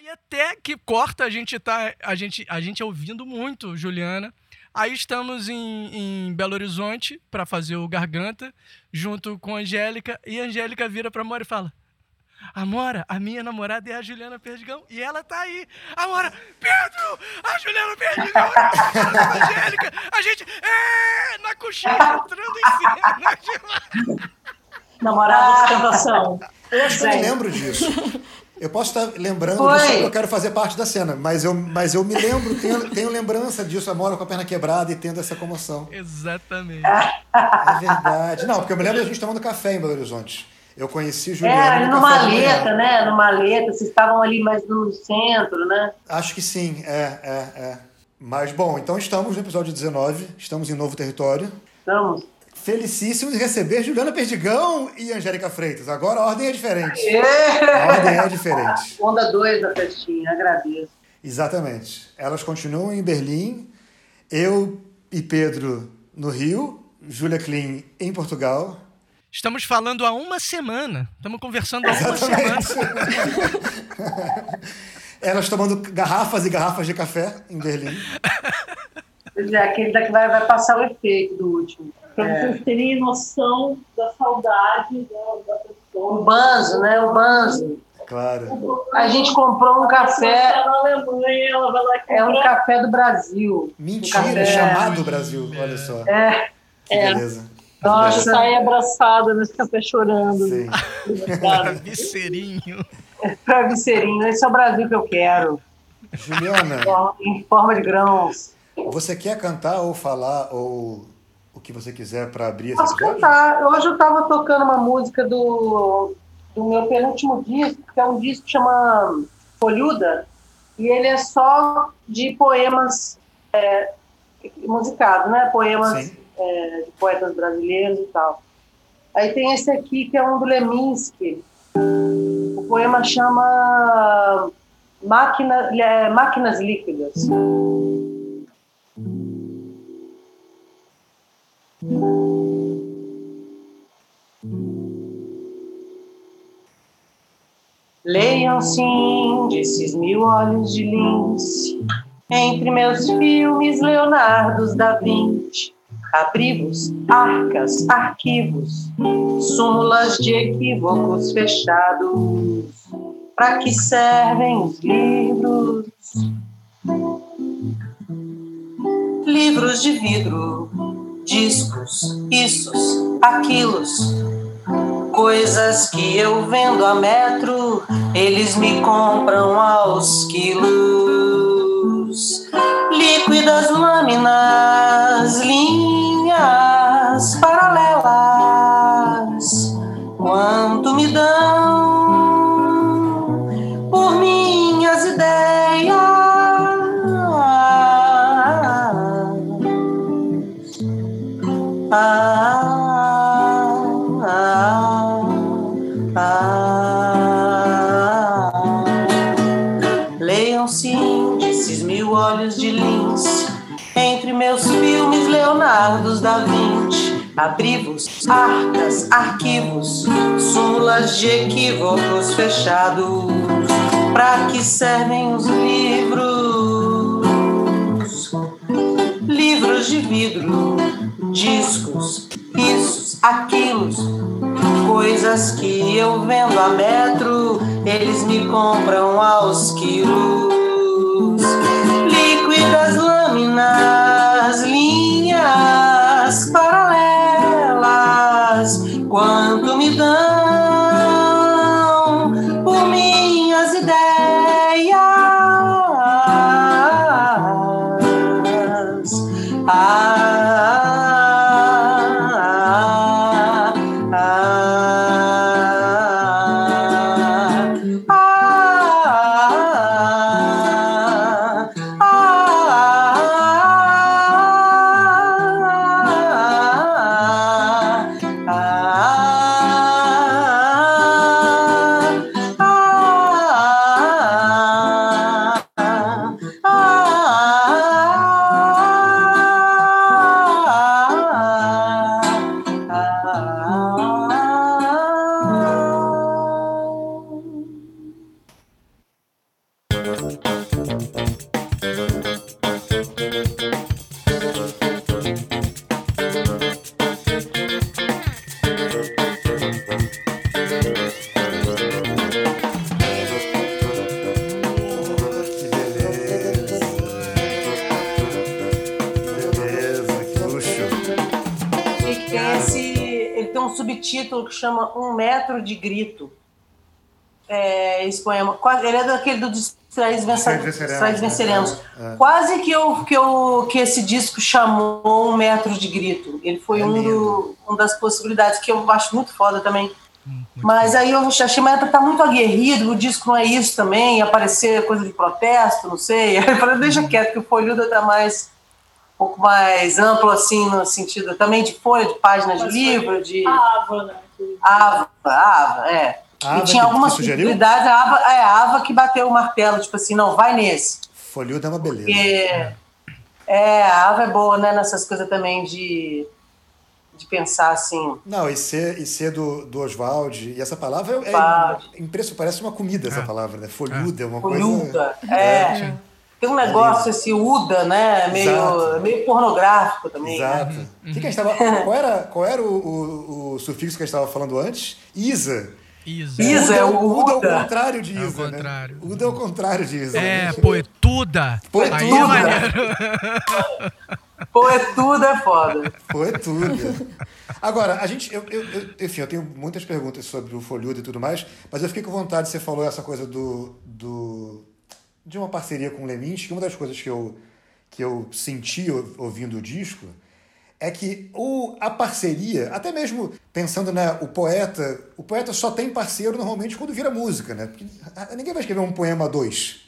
Aí até que corta, a gente tá. A gente, a gente é ouvindo muito, Juliana. Aí estamos em, em Belo Horizonte para fazer o Garganta, junto com a Angélica, e a Angélica vira pra Amora e fala: Amora, a minha namorada é a Juliana Perdigão e ela tá aí. Amora, Pedro, a Juliana Perdigão, a Angélica, a gente, é, na coxinha, entrando em cena. Namorada de tentação. Eu acho que eu lembro disso. Eu posso estar lembrando Foi. disso porque eu quero fazer parte da cena, mas eu, mas eu me lembro, tenho, tenho lembrança disso, a Mora com a perna quebrada e tendo essa comoção. Exatamente. É verdade. Não, porque eu me lembro da gente tomando café em Belo Horizonte. Eu conheci Juliana. É, ali no numa maleta, né? Numa maleta, vocês estavam ali mais no centro, né? Acho que sim, é, é, é. Mas, bom, então estamos no episódio 19, estamos em novo território. Estamos. Felicíssimos de receber Juliana Perdigão e Angélica Freitas. Agora a ordem é diferente. A ordem é diferente. Onda 2 da festinha, agradeço. Exatamente. Elas continuam em Berlim, eu e Pedro no Rio, Júlia Klein em Portugal. Estamos falando há uma semana. Estamos conversando há uma semana. Elas tomando garrafas e garrafas de café em Berlim. Pois é, aquele daqui vai, vai passar o efeito do último. Para É. vocês terem noção da saudade da, da pessoa. O banzo, né? O banzo. Claro. A gente comprou um café, na Alemanha, ela vai lá é um café do Brasil. Mentira, Um café- chamado Brasil. Olha só. É, Que É. beleza. nossa, Sai abraçada nesse café chorando. Sim. Cara, Vicerinho. pra vicerinho. Esse é o Brasil que eu quero. Juliana, Em forma de grãos. você quer cantar ou falar ou que você quiser para abrir esse Posso episódio? cantar. Hoje eu estava tocando uma música do, do meu penúltimo disco, que é um disco que chama Folhuda, e ele é só de poemas é, musicados, né? Poemas é, de poetas brasileiros e tal. Aí tem esse aqui, que é um do Leminski. O poema chama Máquina, é, Máquinas Líquidas. Leiam sim desses mil olhos de lince entre meus filmes Leonardos da Vinci, abrigos, arcas, arquivos, súmulas de equívocos fechados. Para que servem os livros? Livros de vidro, discos, issos, aquilos, Coisas que eu vendo a metro, eles me compram aos quilos. Líquidas lâminas, linhas paralelas. Quanto me dão Leonardos da Vinci. Abrivos, arcas, arquivos, súmulas de equívocos fechados. Pra que servem os livros? Livros de vidro, discos, issos, aquilos, coisas que eu vendo a metro, eles me compram aos quilos. Líquidas lâminas, linhas paralelas, subtítulo que chama Um Metro de Grito. É, esse poema. Quase- Ele é daquele do Distraídos Venceremos. Venceremos, Venceremos. né? É. Quase que, eu, que, eu, que esse disco chamou Um Metro de Grito. Ele foi É um, do, um das possibilidades que eu acho muito foda também. Mas aí eu achei, mas tá muito aguerrido, o disco não é isso também, aparecer coisa de protesto, não sei. Aí eu falei, deixa quieto, que o Folhuda tá mais, pouco mais amplo, assim, no sentido também de folha, de página de livro, de A Ava, né? Ava, Ava, é. Ava e tinha algumas possibilidades, a Ava, é, a Ava que bateu o martelo, tipo assim, não, vai nesse. Folhudo é uma beleza. Porque é, a Ava é boa, né, nessas coisas também de, de pensar assim, Não, e ser, e ser do, do Oswald, e essa palavra é, é impressionante, parece uma comida essa palavra, né? Folhuda é uma Folhuda, coisa. é. Tem um negócio, esse Uda, né? Meio, Exato. meio pornográfico também. né? Exato. O que que gente tava, qual era, qual era o, o, o sufixo que a gente estava falando antes? Isa. Isa. Isa. é o Uda é o Uda. contrário de É o Isa, né? contrário. Uda é o contrário de Isa. É, né? poetuda. Poetuda. Aí é maneiro. Pô, é é foda. Foi tudo. Agora, a gente. Eu, eu- eu- enfim, eu tenho muitas perguntas sobre o Folhudo e tudo mais, mas eu fiquei com vontade, você falou essa coisa do. do de uma parceria com o Leminski. Uma das coisas que eu, que eu senti ou- ouvindo o disco é que o, a parceria, até mesmo pensando né, o poeta, o poeta só tem parceiro normalmente quando vira música, né? Porque ninguém vai escrever um poema a dois.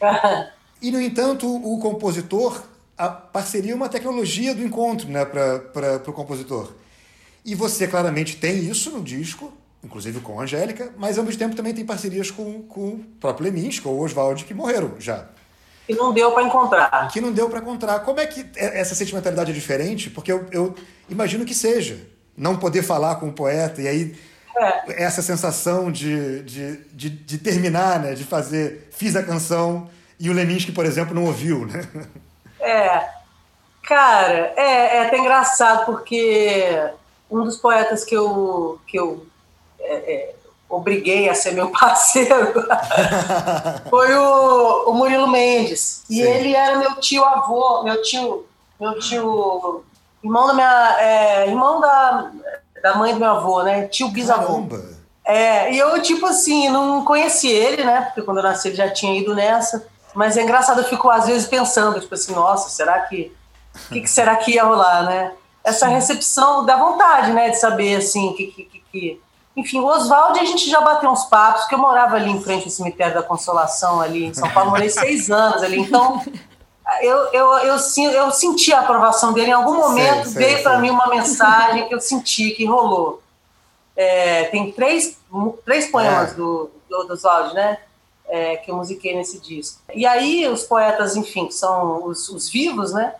E, no entanto, o compositor, a parceria é uma tecnologia do encontro né, para o compositor. E você claramente tem isso no disco, inclusive com a Angélica, mas ao mesmo tempo também tem parcerias com, com o próprio Leminski ou o Oswald, que morreram já. E não deu pra encontrar. Que não deu para encontrar. Como é que é- essa sentimentalidade é diferente? Porque eu, eu imagino que seja. Não poder falar com o poeta e aí essa sensação de, de, de, de terminar, né? De fazer, fiz a canção e o Leminski, por exemplo, não ouviu, né? É. Cara, é, é até engraçado, porque um dos poetas que eu, que eu é, é, obriguei a ser meu parceiro foi o, o Murilo Mendes. E Sim. ele era meu tio avô, meu tio, meu tio, irmão da minha, é, irmão da, da mãe do meu avô, né? Tio bisavô. Caramba! É, e eu, tipo assim, não conheci ele, né? Porque quando eu nasci ele já tinha ido nessa. Mas é engraçado, eu fico às vezes pensando, tipo assim, nossa, será que. O que, que será que ia rolar, né? Essa recepção dá vontade, né? De saber, assim, que, que, que... Enfim, o Oswald, a gente já bateu uns papos, porque eu morava ali em frente ao cemitério da Consolação, ali em São Paulo, morei seis anos ali. Então, eu, eu, eu, eu senti a aprovação dele. Em algum momento Sei, sei, veio para mim uma mensagem que eu senti que rolou. É, tem três, três poemas É. do, do, do Oswald, né? É, que eu musiquei nesse disco. E aí os poetas, enfim, que são os, os vivos, né?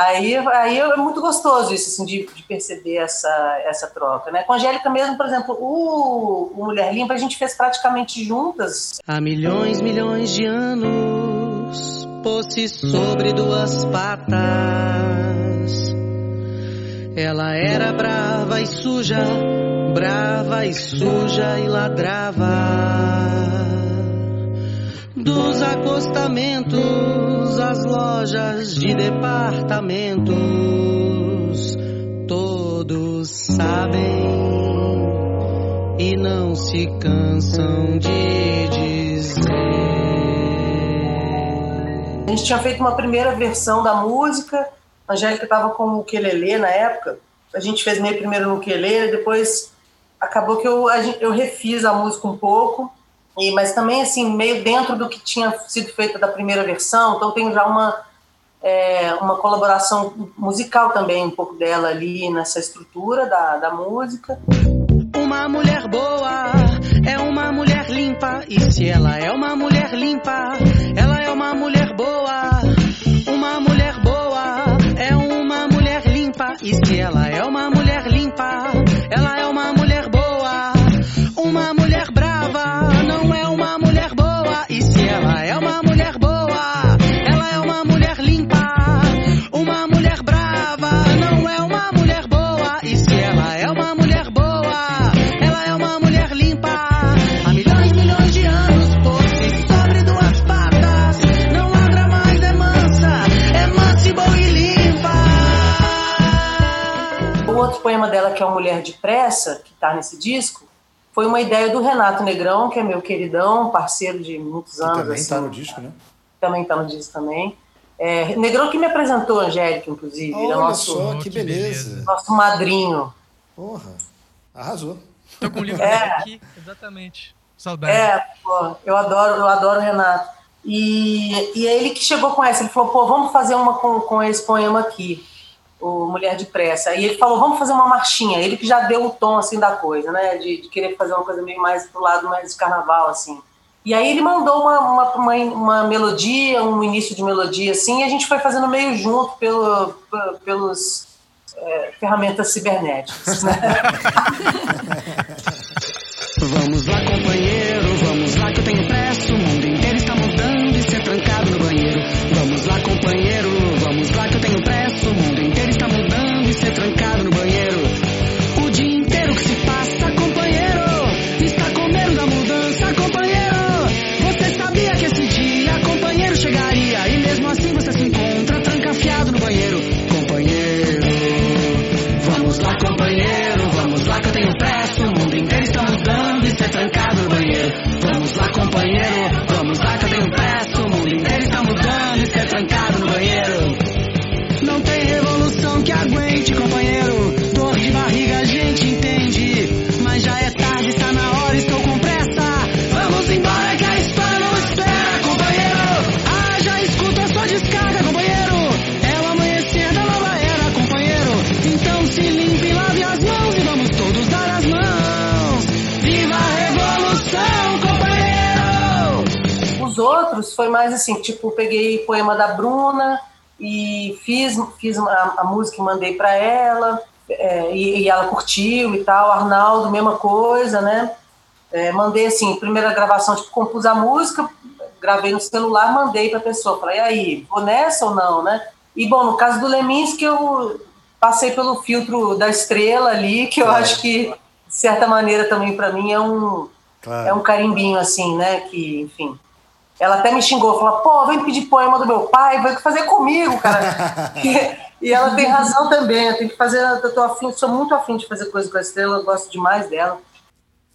Aí, aí é muito gostoso isso, assim, de, de perceber essa, essa troca, né? Com a Angélica mesmo, por exemplo, o, o Mulher Limpa a gente fez praticamente juntas. Há milhões, milhões de anos, pôs-se sobre duas patas. Ela era brava e suja, brava e suja e ladrava. Dos acostamentos às lojas de departamentos, todos sabem e não se cansam de dizer. A gente tinha feito uma primeira versão da música, a Angélica estava com o ukulele na época, a gente fez meio primeiro no ukulele, depois acabou que eu, eu refiz a música um pouco, e, mas também assim, meio dentro do que tinha sido feito da primeira versão, então tem já uma, é, uma colaboração musical também, um pouco dela ali nessa estrutura da, da música. Uma mulher boa é uma mulher limpa. E se ela é uma mulher limpa, ela é uma mulher boa. Uma mulher boa é uma mulher limpa. E se ela é uma mulher limpa, ela é que é o Mulher de Pressa, que está nesse disco, foi uma ideia do Renato Negrão, que é meu queridão, parceiro de muitos Que anos. também assim, está no disco, né? também está no disco também. É, Negrão que me apresentou a Angélica, inclusive. Olha nosso, só, que que beleza. nosso madrinho. Porra, arrasou. Tô com o livro É. aqui, exatamente. Saudade. É, pô, eu adoro, eu adoro o Renato. E, e é ele que chegou com essa, ele falou, pô, vamos fazer uma com, com esse poema aqui, o Mulher de Pressa. E ele falou, vamos fazer uma marchinha. Ele que já deu o tom, assim, da coisa, né, de, de querer fazer uma coisa meio mais pro lado mais de carnaval, assim. E aí ele mandou uma, uma, uma, uma melodia, um início de melodia, assim, e a gente foi fazendo meio junto pelo, pe- pelos é, ferramentas cibernéticas, né? Vamos lá, companheiro, vamos lá que eu tenho pressa. Outros foi mais assim, tipo, peguei poema da Bruna e fiz, fiz a, a música e mandei para ela, é, e, e ela curtiu e tal. Arnaldo, mesma coisa, né? É, mandei assim, primeira gravação, tipo, compus a música, gravei no celular, mandei pra pessoa. Falei, e aí, vou nessa ou não, né? E bom, no caso do Leminski, eu passei pelo filtro da estrela ali, que eu Claro. acho que, de certa maneira, também para mim é um, Claro. é um carimbinho, assim, né? Que, enfim. Ela até me xingou, falou, pô, vem pedir poema do meu pai, vai fazer comigo, cara. e, e ela tem razão também, eu tenho que fazer, eu tô afim, sou muito afim de fazer coisa com a estrela, eu gosto demais dela.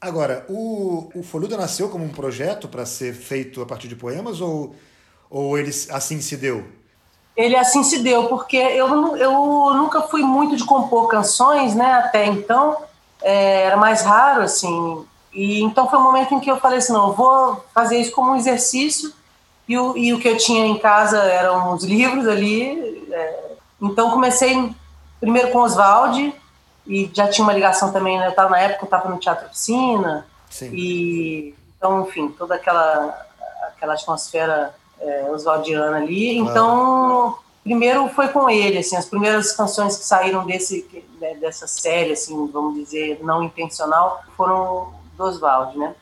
Agora, o, o Foluda nasceu como um projeto para ser feito a partir de poemas ou, ou ele assim se deu? Ele assim se deu, porque eu, eu nunca fui muito de compor canções, né, até então, é, era mais raro, assim, e então foi um momento em que eu falei assim, não, eu vou fazer isso como um exercício, e o, e o que eu tinha em casa eram os livros ali, é, então comecei primeiro com Oswald, e já tinha uma ligação também, né, eu tava, na época eu estava no Teatro Oficina, Sim. e então, enfim, toda aquela aquela atmosfera é, oswaldiana ali. Então, primeiro foi com ele, assim, as primeiras canções que saíram desse né, dessa série, assim, vamos dizer, não intencional, foram do Oswald, né?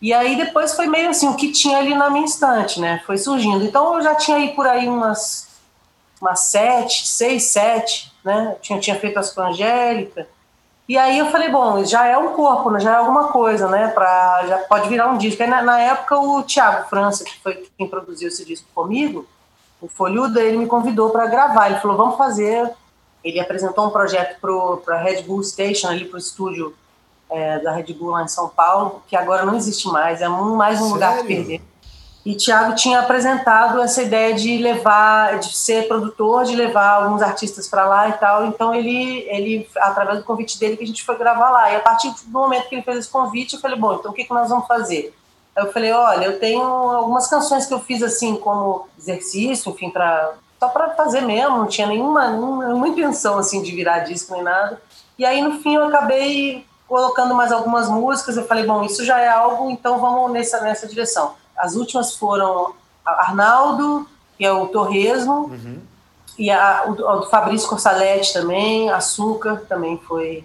E aí depois foi meio assim, o que tinha ali na minha estante, né? Foi surgindo. Então eu já tinha aí por aí umas umas sete, seis, sete, né? Eu tinha, tinha feito as com Angélica. E aí eu falei, bom, já é um corpo, né? já é alguma coisa, né? Pra, já pode virar um disco. Aí na, na época o Thiago França, que foi quem produziu esse disco comigo, o Folhuda, ele me convidou para gravar. Ele falou, vamos fazer. Ele apresentou um projeto para a Red Bull Station, ali para o estúdio é, da Red Bull lá em São Paulo, que agora não existe mais, é um, mais um lugar que Sério? perder. E Thiago tinha apresentado essa ideia de levar, de ser produtor, de levar alguns artistas para lá e tal. Então ele, ele, através do convite dele, que a gente foi gravar lá. E a partir do momento que ele fez esse convite, eu falei, bom, então o que, que nós vamos fazer? Aí eu falei, olha, eu tenho algumas canções que eu fiz assim como exercício, enfim, para só para fazer mesmo. Não tinha nenhuma, nenhuma intenção assim de virar disco nem nada. E aí no fim eu acabei colocando mais algumas músicas. Eu falei, bom, isso já é algo, então vamos nessa nessa direção. As últimas foram Arnaldo, que é o Torresmo, e a, o, o Fabrício Corsaletti também, Açúcar também foi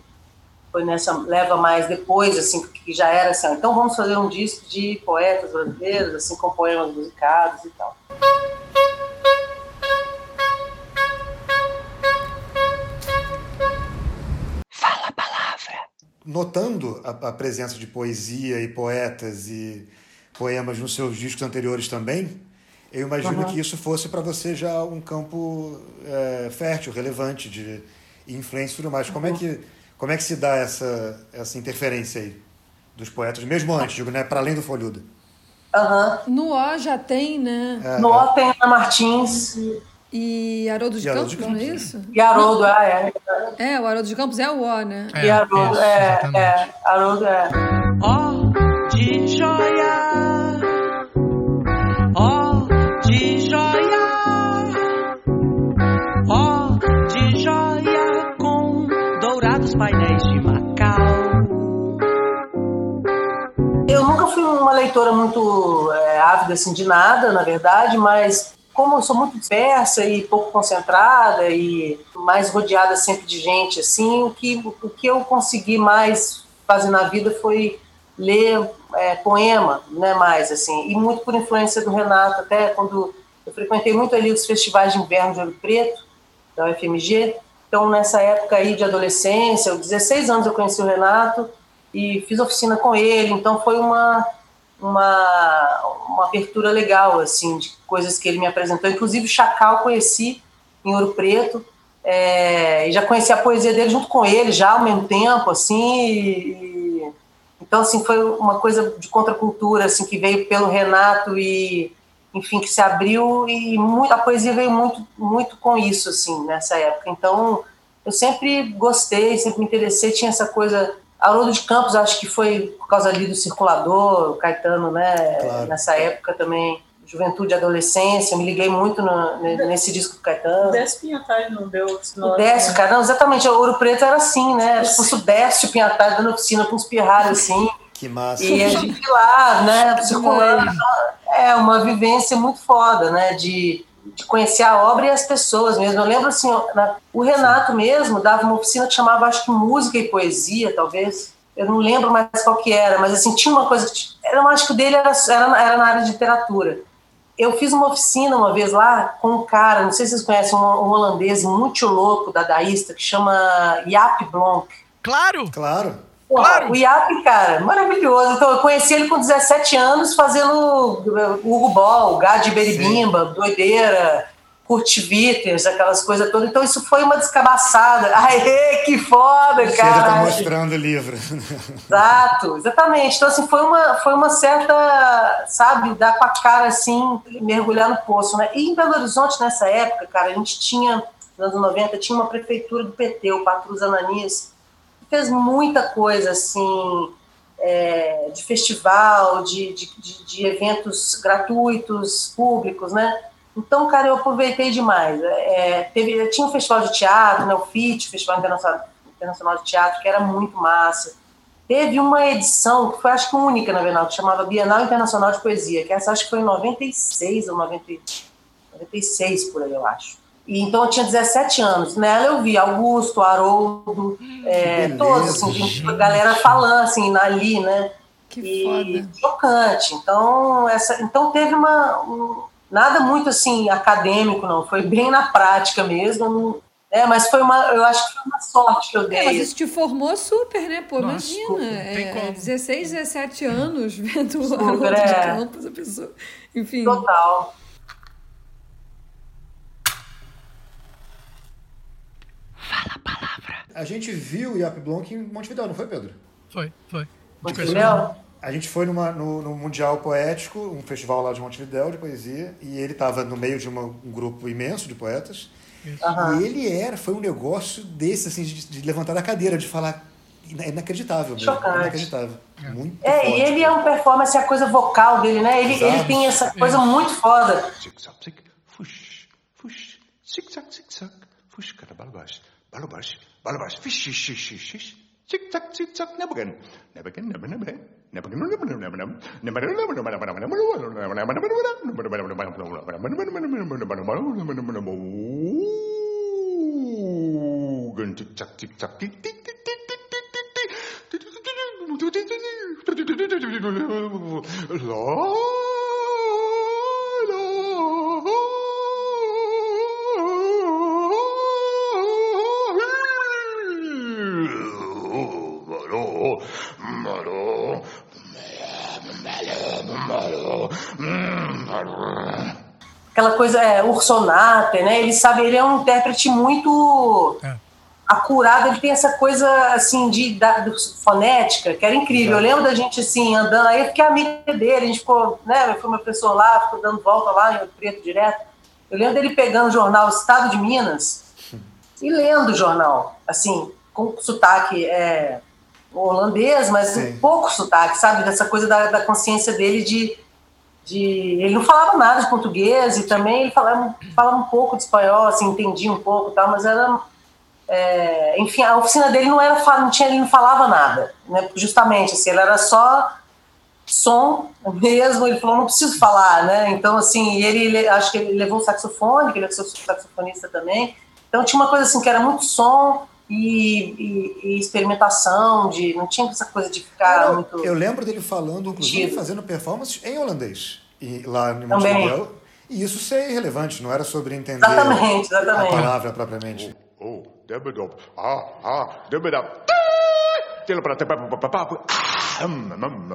foi nessa leva mais depois, assim, que já era assim, então vamos fazer um disco de poetas brasileiros, assim, com poemas musicados e tal. Notando a, a presença de poesia e poetas e poemas nos seus discos anteriores também, eu imagino Uhum. que isso fosse para você já um campo é, fértil, relevante de influência e tudo mais. Como é que Como é que se dá essa, essa interferência aí dos poetas, mesmo antes, digo, né? Para além do Folhuda. Aham. No O já tem, né? É, No O tem Ana Martins E Haroldo de E Haroldo Campos, de não é Campos, isso? e Haroldo, ah, é. É, o Haroldo de Campos é o O, né? É, E Haroldo, isso, é, é. Haroldo, é. Ó de joia, ó de joia, ó de joia com dourados painéis de Macau. Eu nunca fui uma leitora muito é, ávida assim, de nada, na verdade, mas como eu sou muito dispersa e pouco concentrada e mais rodeada sempre de gente, assim, o que, o que eu consegui mais fazer na vida foi ler é, poema, né, mais assim, e muito por influência do Renato, até quando eu frequentei muito ali os festivais de inverno de Ouro Preto, da UFMG, então nessa época aí de adolescência, aos 16 anos eu conheci o Renato, e fiz oficina com ele, então foi uma, uma, uma abertura legal, assim, de coisas que ele me apresentou. Inclusive, Chacal conheci em Ouro Preto, é, e já conheci a poesia dele junto com ele, já ao mesmo tempo, assim, e- então, assim, foi uma coisa de contracultura, assim, que veio pelo Renato e, enfim, que se abriu e muito, a poesia veio muito, muito com isso, assim, nessa época. Então, eu sempre gostei, sempre me interessei, tinha essa coisa... Haroldo de Campos, acho que foi por causa ali do Circulador, o Caetano, né, Claro. nessa época também, juventude e adolescência, me liguei muito no- nesse disco do Caetano. O Décio Pinhatari não deu esse O Décio, né? cara, não, exatamente, o Ouro Preto era assim, né? Tipo, o Sudeste, o Pinhatari dando oficina com os pirralhos, assim, Que massa. e a gente lá, né, circulando. É uma vivência muito foda, né, de, de conhecer a obra e as pessoas mesmo. Eu lembro, assim, o Renato mesmo dava uma oficina que chamava, acho que Música e Poesia, talvez. Eu não lembro mais qual que era, mas, assim, tinha uma coisa que... Eu acho que o dele era, era, era na área de literatura. Eu fiz uma oficina uma vez lá com um cara, não sei se vocês conhecem, um, um holandês muito louco, dadaísta, que chama Jaap Blonk. Claro! Claro. Claro. O Iap, cara, maravilhoso. Então, eu conheci ele com 17 anos fazendo Hugo Ball, Gad Beribimba, Doideira, Kurt Witters, aquelas coisas todas. Então, isso foi uma descabaçada. Aê, que foda, Você já tá cara. mostrando o livro. Exato, exatamente. Então, assim, foi uma, foi uma certa, sabe, dar com a cara, assim, mergulhar no poço, né? E em Belo Horizonte, nessa época, cara, a gente tinha, nos anos 90, tinha uma prefeitura do PT, o Patrus Ananias, fez muita coisa, assim, é, de festival, de, de, de, eventos gratuitos, públicos, né? Então, cara, eu aproveitei demais. É, teve, tinha um festival de teatro, né, o FIT, Festival Internacional, de Teatro, que era muito massa. Teve uma edição, que foi acho que única, na verdade, que chamava Bienal Internacional de Poesia, que essa acho que foi em 96 ou 90, 96, por aí, eu acho. E, então eu tinha 17 anos. Nela eu vi Augusto, Haroldo, é, beleza, todos, assim, a galera falando assim, ali, né? Que e foda. chocante. Então, essa, então teve uma um- nada muito assim acadêmico não, foi bem na prática mesmo. É, mas foi uma, eu acho que foi uma sorte que eu É, dei. mas isso te formou super, né? Pô, Nossa, imagina. É, como. 16, 17 anos vendo o Super, Haroldo de é. Campos, a pessoa. Enfim. Total. A gente viu o Iap Blanc em Montevidéu, não foi, Pedro? Foi, foi. Entendeu? A gente foi numa- no, no Mundial Poético, um festival lá de Montevidéu de poesia, e ele estava no meio de uma- um grupo imenso de poetas. Aham. E ele era, foi um negócio desse, assim, de, de levantar da cadeira, de falar. ina- Inacreditável mesmo. Chocante. Inacreditável. Muito É, forte. e ele é um performance, a coisa vocal dele, né? Ele, Exato. ele tem essa coisa muito foda. Zig zag zig, fush, fush, zig zag zig zag, fush, Balabas, balabas, fish, fish, fish, fish, fish. Tick tock, tick tock, never again. Never again, never, never. Never again, never, never, never, never, never, never, never, never, never, never, never, never, Organ tick tock, tick tock, tick tick tick tick tick tick tick tick. Lord. Aquela coisa, é, Ursonata, né? Ele sabe, ele é um intérprete muito É. acurado, ele tem essa coisa assim de da, fonética, que era incrível. Eu lembro da gente assim andando, aí eu fiquei amiga dele, a gente ficou, né, foi uma pessoa lá, ficou dando volta lá em Preto direto. Eu lembro dele pegando o jornal Estado de Minas e lendo o jornal, assim, com sotaque é, holandês, mas Sim. um pouco sotaque, sabe? Dessa coisa da, da consciência dele de, de. Ele não falava nada de português e também ele falava, falava um pouco de espanhol, assim, entendia um pouco e tal, mas era. é, enfim, a oficina dele não era. Não tinha, ele não falava nada, né? Justamente, assim, ele era só som mesmo, ele falou, não preciso falar, né? Então, assim, ele, ele- acho que ele levou o saxofone, que ele é saxofonista também. Então tinha uma coisa assim que era muito som e, e- e experimentação, de não tinha essa coisa de ficar Eu- muito. Eu lembro dele falando, inclusive, fazendo performances em holandês. E, lá em Também. Montevideo. E isso ser irrelevante, não era sobre entender Exatamente, a exatamente. palavra propriamente. Oh, debedop. Ah, ah, hum, mum,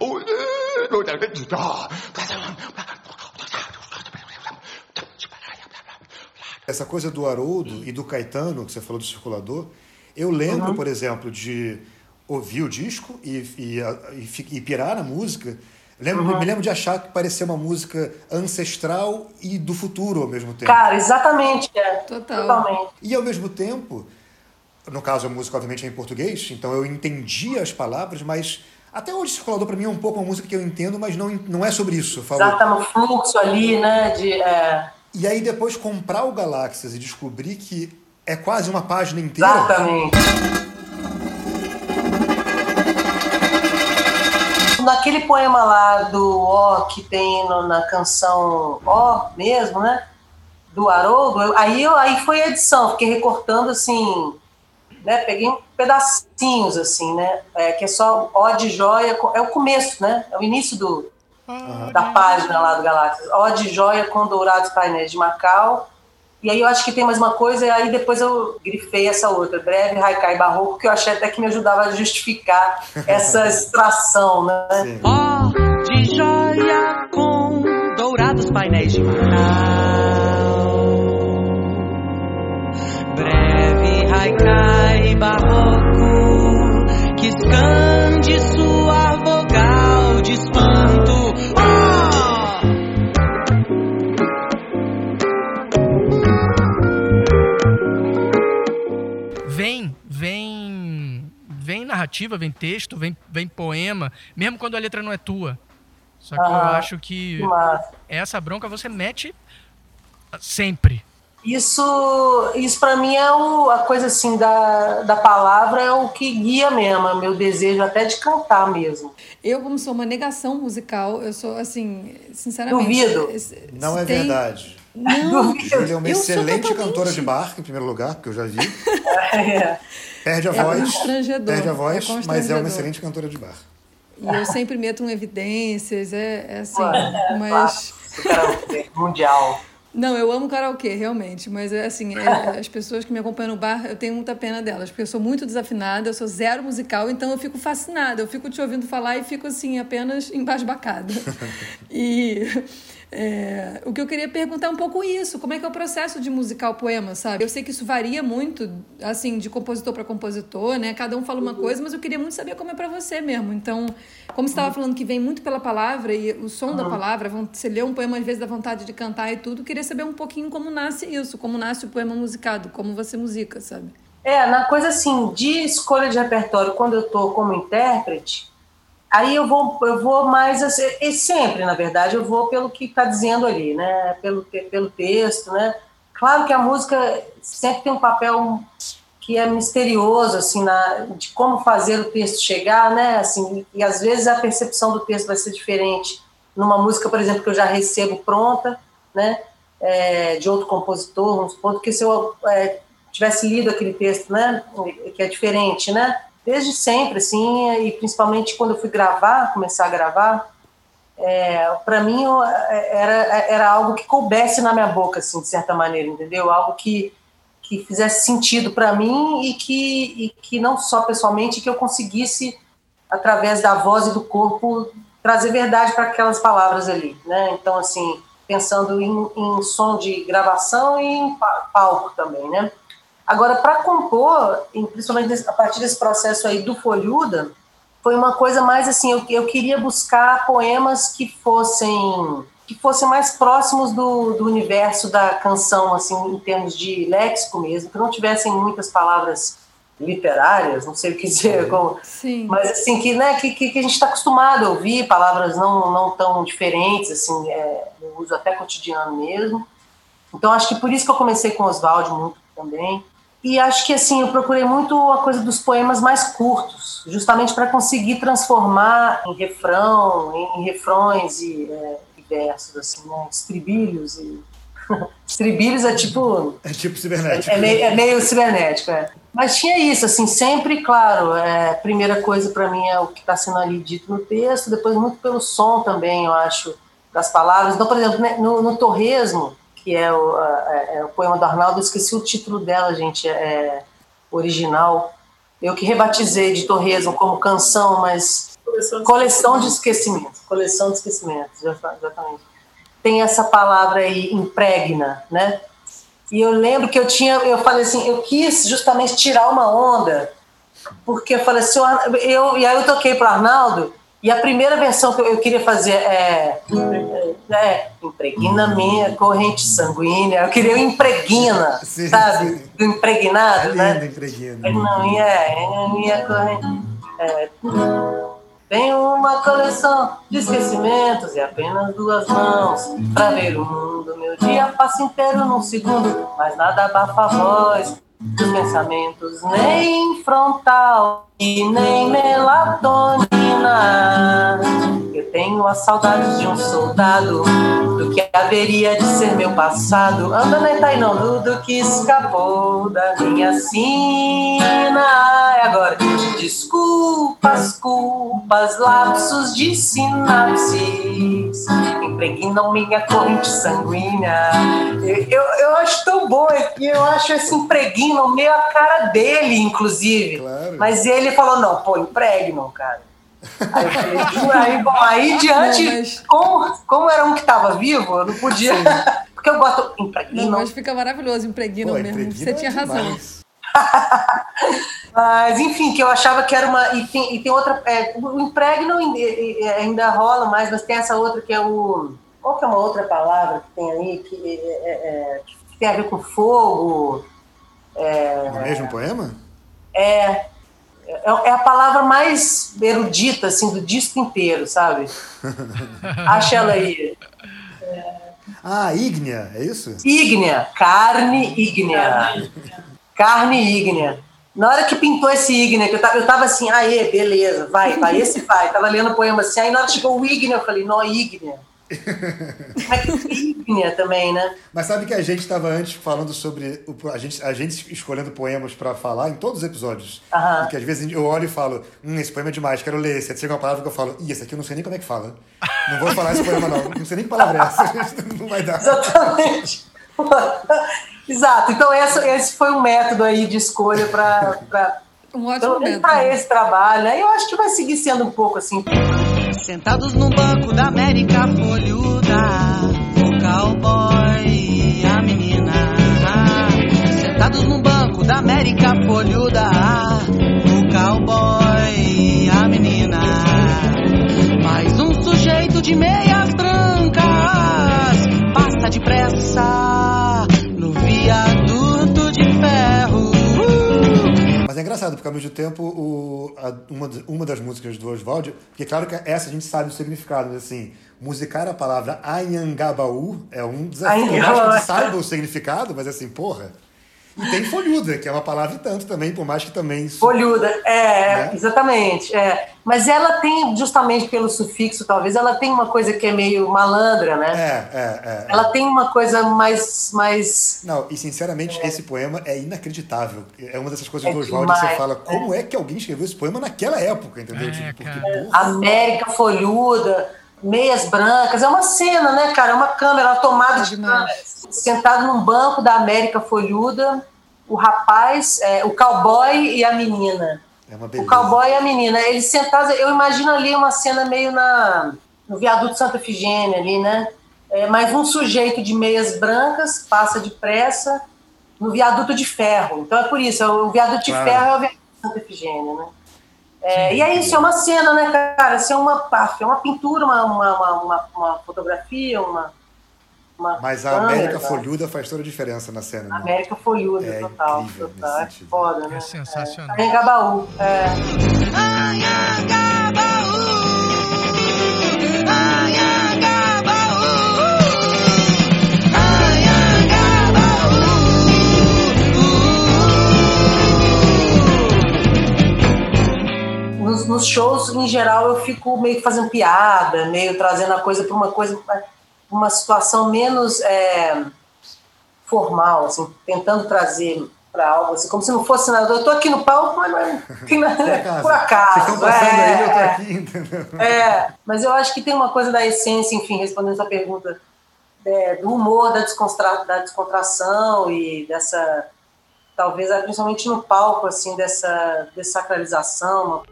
Oh, Essa coisa do Haroldo e do Caetano, que você falou do circulador, eu lembro, por exemplo, de ouvir o disco e, e, e, e pirar na música. Lembro, Me lembro de achar que parecia uma música ancestral e do futuro ao mesmo tempo. Cara, exatamente, é. Total. Totalmente. E ao mesmo tempo, no caso a música obviamente é em português, então eu entendia as palavras, mas até hoje Circulador para mim é um pouco uma música que eu entendo, mas não, não é sobre isso. Já tá no fluxo ali, né? De, é, E aí depois comprar o Galáxias e descobrir que é quase uma página inteira. exatamente. Naquele poema lá do Ó que tem no- na canção Ó mesmo, né? Do Haroldo, aí, eu, aí foi a edição, fiquei recortando assim, né? Peguei pedacinhos assim, né? É, que é só Ó de joia, é o começo, né? É o início do, da página lá do Galáxias. Ó de joia com dourados painéis de Macau. E aí eu acho que tem mais uma coisa, e aí depois eu grifei essa outra, breve, haikai barroco, que eu achei até que me ajudava a justificar essa extração, né? Sim. Ó de joia com dourados painéis de Macau. Breve haikai barroco que escande sua vogal de espanto. Ó! Vem, vem, vem narrativa, vem texto, vem, vem poema, mesmo quando a letra não é tua. Só que eu Ah, acho que essa bronca você mete sempre. Isso, isso para mim é o, a coisa assim da, da palavra é o que guia mesmo, é o meu desejo até de cantar mesmo. Eu, como sou uma negação musical, eu sou assim, sinceramente. Duvido. Não é tem- verdade. Não, Júlia é uma Eu sou excelente cantora de bar, em primeiro lugar, porque eu já vi. É. Perde a É voz. Perde a é voz, mas é uma excelente cantora de bar. E eu sempre meto um evidências, é, é assim. Ué, Mas. Mundial. Não, eu amo karaokê, realmente. Mas é assim, é, as pessoas que me acompanham no bar, eu tenho muita pena delas, porque eu sou muito desafinada, eu sou zero musical, então eu fico fascinada. Eu fico te ouvindo falar e fico assim, apenas embasbacada. e é, o que eu queria perguntar é um pouco isso: como é que é o processo de musicar o poema, sabe? Eu sei que isso varia muito, assim, de compositor para compositor, né? Cada um fala uma coisa, mas eu queria muito saber como é para você mesmo. Então, como você estava falando que vem muito pela palavra e o som da palavra, von- você lê um poema às vezes dá vontade de cantar e tudo, eu queria saber um pouquinho como nasce isso, como nasce o poema musicado, como você musica, sabe? É, na coisa assim, de escolha de repertório, quando eu tô como intérprete, aí eu vou, eu vou mais, assim, e sempre, na verdade, eu vou pelo que está dizendo ali, né? Pelo, pelo texto, né? Claro que a música sempre tem um papel que é misterioso, assim, na, de como fazer o texto chegar, né? Assim, e às vezes a percepção do texto vai ser diferente numa música, por exemplo, que eu já recebo pronta, né? É, de outro compositor, supor, do que se eu é, tivesse lido aquele texto, né? Que é diferente, né? Desde sempre, assim, e principalmente quando eu fui gravar, começar a gravar, é, para mim eu- era, era algo que coubesse na minha boca, assim, de certa maneira, entendeu? Algo que, que fizesse sentido para mim e que, e que não só pessoalmente, que eu conseguisse, através da voz e do corpo, trazer verdade para aquelas palavras ali, né? Então, assim, pensando em, em som de gravação e em pa- palco também, né? Agora, para compor, principalmente a partir desse processo aí do Folhuda, foi uma coisa mais assim, eu, eu queria buscar poemas que fossem que fossem mais próximos do, do universo da canção, assim, em termos de léxico mesmo, que não tivessem muitas palavras literárias, não sei o que dizer, como, Sim. mas assim, que, né, que, que que a gente está acostumado a ouvir, palavras não, não tão diferentes, assim, é, no uso até cotidiano mesmo. Então acho que por isso que eu comecei com Oswald muito também. E acho que assim, eu procurei muito a coisa dos poemas mais curtos, justamente para conseguir transformar em refrão, em, refrões e, é, e versos, assim, né, estribilhos e estribilhos é tipo É tipo cibernético. é meio, é meio cibernético, é. Mas tinha isso, assim, sempre, claro, é, primeira coisa para mim é o que está sendo ali dito no texto, depois muito pelo som também, eu acho, das palavras. Então, por exemplo, né, no, no Torresmo, que é o, é- é o poema do Arnaldo, eu esqueci o título dela, gente, é original. Eu que rebatizei de Torresmo como canção, mas coleção de esquecimentos, coleção de esquecimentos, exatamente. Tem essa palavra aí, impregna, né? E eu lembro que eu tinha, eu falei assim, eu quis justamente tirar uma onda, porque eu falei assim, eu, e aí eu toquei para Arnaldo, e a primeira versão que eu, queria fazer é, é, é impregna minha corrente sanguínea, eu queria o impregna, Sim, sabe? sim. Do impregnado, É né? lindo, impregno. Não, é, é minha corrente. É, tem uma coleção de esquecimentos e apenas duas mãos pra ver o mundo. Meu dia passa inteiro num segundo, mas nada abafa a voz dos pensamentos, nem frontal e nem melatonina. Eu tenho as saudades de um soldado, do que haveria de ser meu passado. Anda nem tá aí não, do que escapou da minha sina. É agora. Desculpas, culpas, lapsos de sinapses impregnam minha corrente sanguínea. Eu, eu, eu acho tão bom, e eu acho esse impregnam meio a cara dele, inclusive. Claro. Mas ele falou: não, pô, impregnam, cara. Aí, eu falei, aí, bom, aí diante, Não, mas- como, como era um que estava vivo, eu não podia. Porque eu gosto. Não, Impregnam. mas fica maravilhoso, impregno Pô, mesmo. Você é tinha razão. Mas, enfim, que eu achava que era uma. E tem, e tem outra. É, o impregno ainda- ainda rola mais, mas tem essa outra que é o. Qual que é uma outra palavra que tem aí que, é, é, que tem a ver com fogo? No mesmo poema? É, é, é a palavra mais erudita, assim, do disco inteiro, sabe? Acha ela aí. Ah, ígnea, é isso? Ígnea, carne ígnea. Carne ígnea. Na hora que pintou esse ígnea, que eu tava, eu tava assim, aê, beleza, vai, vai, esse vai. Tava lendo o poema assim, aí na hora que chegou o ígnea, eu falei, nó, ígnea. Mas que ígnea também, né? Mas sabe que a gente estava antes falando sobre. O, a, gente, a gente escolhendo poemas para falar em todos os episódios. Aham. E que às vezes eu olho e falo, hum, esse poema é demais, quero ler. Esse. Aí chega uma palavra que eu falo, ih, esse aqui eu não sei nem como é que fala. Não vou falar esse poema, não. Não sei nem que palavra é essa. Não vai dar. Exatamente. Exato. Então, essa, esse foi um método aí de escolha para Um ótimo método. para esse trabalho. né? Eu acho que vai seguir sendo um pouco assim. Sentados no banco da América folhuda, o cowboy e a menina. Sentados no banco da América folhuda, o cowboy e a menina. Mais um sujeito de meias brancas passa depressa Mas é engraçado, porque ao mesmo tempo o, a- uma, uma das músicas do Oswald, porque claro que essa a gente sabe o significado, mas assim, musicar a palavra Anhangabaú é um desafio. Eu acho que a gente saiba o significado, mas assim, porra. E tem folhuda, que é uma palavra e tanto também, por mais que também. isso- Folhuda, é, Né? exatamente. É. Mas ela tem, justamente pelo sufixo, talvez, ela tem uma coisa que é meio malandra, né? É, é, é. Ela tem uma coisa mais. mais Não, e sinceramente, esse poema é inacreditável. É uma dessas coisas É do Oswald que você fala, como é que alguém escreveu esse poema naquela época, entendeu? É, Tipo, porque, América folhuda, meias brancas. É uma cena, né, cara? É uma câmera, uma tomada É de demais. câmera. Sentado num banco da América folhuda, o rapaz, é, o cowboy e a menina. é uma O beleza. cowboy e a menina. Eles sentados, eu imagino ali uma cena meio na, no viaduto Santa Efigênia ali, né? É, mas um sujeito de meias brancas passa depressa no viaduto de ferro. Então é por isso, é o viaduto de Claro. ferro é o viaduto Santa Efigênia, né? É, e é isso, é uma cena, né, cara? Isso é uma, paf, é uma pintura, uma, uma, uma, uma- uma fotografia, uma. uma Mas a câmera, América tá? folhuda faz toda a diferença na cena. né? América folhuda, É total. incrível total. É sentido. foda, né? É sensacional. É. Anhangabaú, é. Nos shows, em geral, eu fico meio que fazendo piada, meio trazendo a coisa para uma coisa, uma situação menos é, formal, assim, tentando trazer para algo assim, como se não fosse nada. Eu tô aqui no palco, mas não é- nada- Por acaso. por acaso. Vocês passando é, aí, eu é. aqui, entendeu? É, mas eu acho que tem uma coisa da essência, enfim, respondendo essa pergunta, é, do humor, da, descontra, da descontração e dessa, talvez, é, principalmente no palco, assim, dessa dessacralização.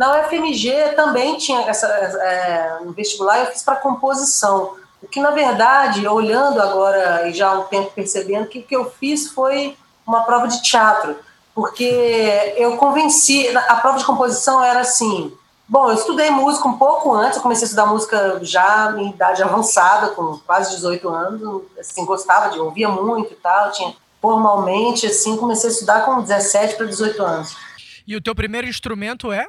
Na UFMG também tinha essa, é, vestibular, eu fiz para composição. O que, na verdade, olhando agora e já há um tempo percebendo, que o que eu fiz foi uma prova de teatro. Porque eu convenci, a prova de composição era assim. Bom, eu estudei música um pouco antes, eu comecei a estudar música já em idade avançada, com quase 18 anos, assim, gostava de, ouvia muito e tal, tinha formalmente, assim, comecei a estudar com 17 para 18 anos E o teu primeiro instrumento é?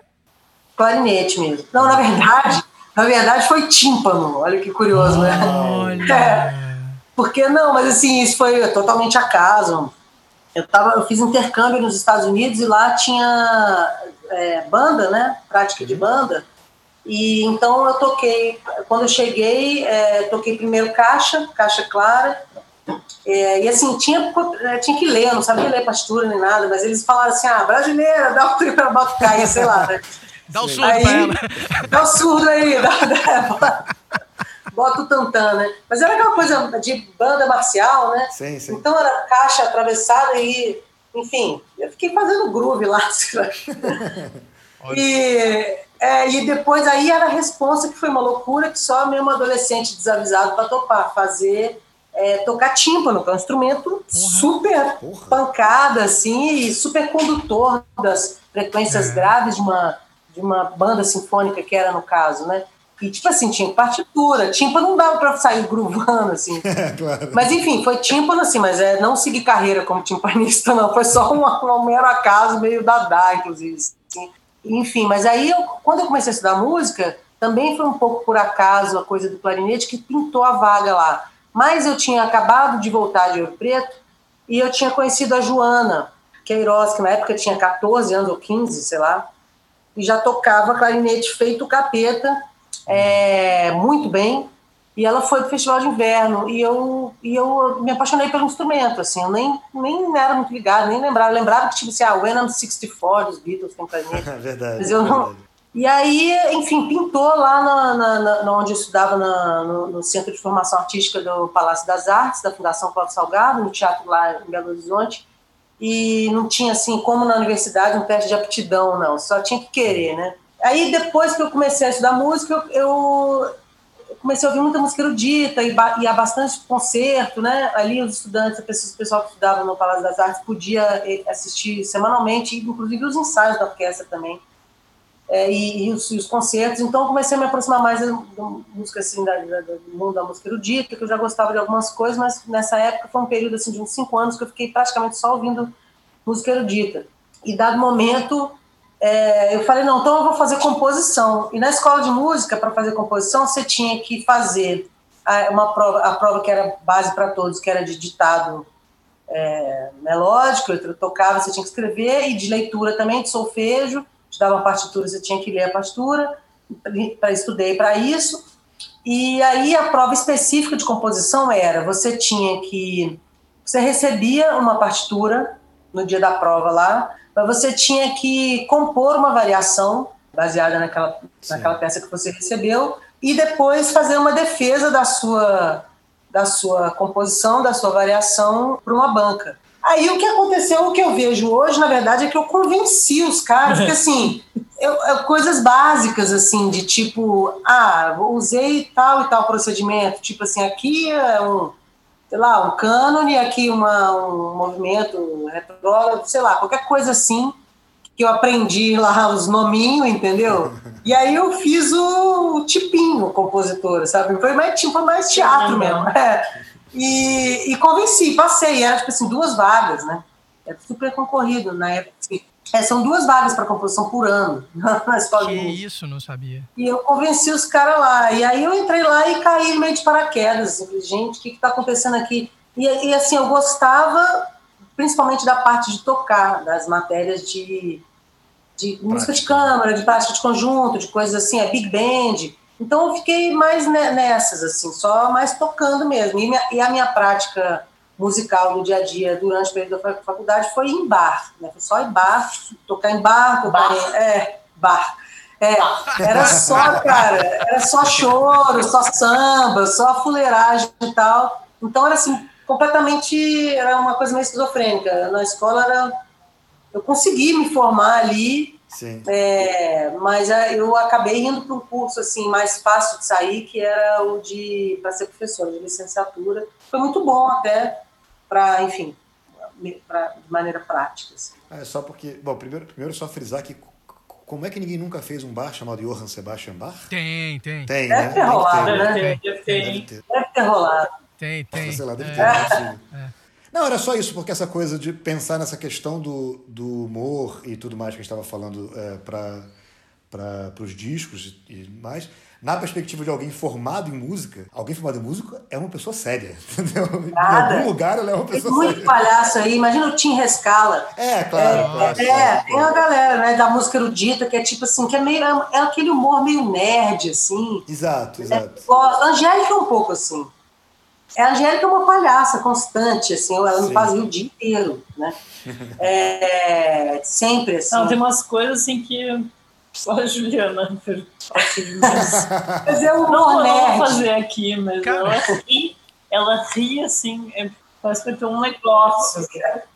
Clarinete mesmo. Não, na verdade, na verdade foi tímpano. Olha que curioso, né? Olha. É, porque não, mas assim, isso foi totalmente acaso. Eu, tava, eu fiz intercâmbio nos Estados Unidos e lá tinha é, banda, né? Prática de banda. E então eu toquei. Quando eu cheguei, é, toquei primeiro caixa, caixa clara. É, e assim, tinha, tinha que ler, eu não sabia ler partitura nem nada, mas eles falaram assim: ah, brasileira, dá o primeiro bota cair, sei lá. Né? Dá o surdo Aí- pra ela. Dá o surdo aí, dá, dá, bota o tantã, né? Mas era aquela coisa de banda marcial, né? Sim, sim. Então era caixa atravessada e, enfim, eu fiquei fazendo groove lá. e, é, e depois aí era a responsa que foi uma loucura que só mesmo adolescente desavisado para topar, fazer, é, tocar tímpano, que é um instrumento super Porra. pancada, assim, e super condutor das frequências É. graves de uma, de uma banda sinfônica que era no caso, né? E, tipo assim, tinha partitura, tímpano não dava para sair groovando, assim. É, claro. Mas enfim, foi tímpano assim, mas é, não segui carreira como timpanista, não. Foi só um, um mero acaso, meio dadá, inclusive. assim. Enfim, mas aí eu, quando eu comecei a estudar música, também foi um pouco por acaso a coisa do clarinete que pintou a vaga lá. Mas eu tinha acabado de voltar de Ouro Preto e eu tinha conhecido a Joana Queiroz, que na época tinha 14 anos ou 15, sei lá, e já tocava clarinete feito capeta, é, muito bem. E ela foi pro festival de inverno e eu, e eu me apaixonei pelo instrumento, assim, eu nem, nem era muito ligado, nem lembrava. Lembrava que, tipo assim, ah, When I'm 64 dos Beatles tem clarinete. É verdade. Mas eu não- verdade. E aí, enfim, pintou lá na, na, na- onde eu estudava na- no, no Centro de Formação Artística do Palácio das Artes, da Fundação Cláudio Salgado, no teatro lá em Belo Horizonte. E não tinha, assim, como na universidade, um teste de aptidão, não. Só tinha que querer, né? Aí, depois que eu comecei a estudar música, eu, comecei a ouvir muita música erudita e ba- ia bastante concerto, né? Ali os estudantes, o pessoal que estudava no Palácio das Artes podia eh, assistir semanalmente, inclusive os ensaios da orquestra também é, e, os, e os concertos. Então, eu comecei a me aproximar mais da música, assim, da, da- do mundo da música erudita, que eu já gostava de algumas coisas, mas nessa época foi um período, assim, de uns cinco anos que eu fiquei praticamente só ouvindo música erudita. E, dado momento, é, eu falei, não, então eu vou fazer composição. E na escola de música, para fazer composição, você tinha que fazer a, uma prova, a prova que era base para todos, que era de ditado é, melódico, eu tocava, você tinha que escrever, e de leitura também, de solfejo, te dava uma partitura, você tinha que ler a partitura, estudei para isso. E aí a prova específica de composição era, você tinha que você recebia uma partitura no dia da prova lá, mas você tinha que compor uma variação baseada naquela, naquela peça que você recebeu e depois fazer uma defesa da sua da sua composição, da sua variação para uma banca. Aí o que aconteceu, o que eu vejo hoje, na verdade, é que eu convenci os caras, porque assim, eu, eu, coisas básicas, assim, de tipo, ah, usei tal e tal procedimento, tipo assim, aqui é um, sei lá, um cânone, aqui uma, um movimento retrógrado, sei lá, qualquer coisa assim, que eu aprendi lá os nominhos, entendeu? E aí eu fiz o tipinho compositora, sabe? Foi mais, tipo, mais teatro mesmo. É. E, e convenci, passei, era tipo assim, duas vagas, né? É super concorrido na época. Assim. É, são duas vagas para composição por ano na escola Que isso, não sabia. E eu convenci os caras lá. E aí eu entrei lá e caí meio de paraquedas. Falei, gente, o que está acontecendo aqui? E, e, assim, eu gostava principalmente da parte de tocar, das matérias de, de música de câmara, de prática de conjunto, de coisas assim, é big band. Então eu fiquei mais nessas, assim, só mais tocando mesmo. E, minha, e a minha prática musical no dia a dia durante o período da faculdade foi em bar, né? Foi só em bar, tocar em bar, tocar em, é, bar. É, era só, cara, era só choro, só samba, só fuleiragem e tal. Então era assim, completamente, era uma coisa meio esquizofrênica. Na escola era, eu consegui me formar ali, é, mas eu acabei indo para um curso assim mais fácil de sair, que era o de para ser professora de licenciatura. Foi muito bom até para, enfim, pra, de maneira prática. Assim. É só porque, bom, primeiro, primeiro só frisar que como é que ninguém nunca fez um bar chamado Johann Sebastian Bach? Tem, tem. Tem, deve né? Ter rolado, tem, né? Deve ter. Deve ter. Deve ter rolado. Tem, tem. Sei lá, deve É. ter. É. Não, era só isso, porque essa coisa de pensar nessa questão do, do humor e tudo mais que a gente estava falando é, para os discos e mais, na perspectiva de alguém formado em música, alguém formado em música é uma pessoa séria, entendeu? Nada. Em algum lugar ela é uma Tem pessoa muito séria. palhaço aí. Imagina o Tim Rescala. É, claro. claro, É, claro, tem uma galera né, da música erudita que é tipo assim, que é meio é, é aquele humor meio nerd, assim. Exato, É, exato. A Angélica é um pouco assim. É, A Angélica é uma palhaça constante, assim, ela Sim. me fazia o dia inteiro, né? É, sempre assim. Não, tem umas coisas assim que só a Juliana faz mas o Não, eu não vou fazer aqui, mas Cara. ela ri, ela ri assim, é, parece que tem um negócio.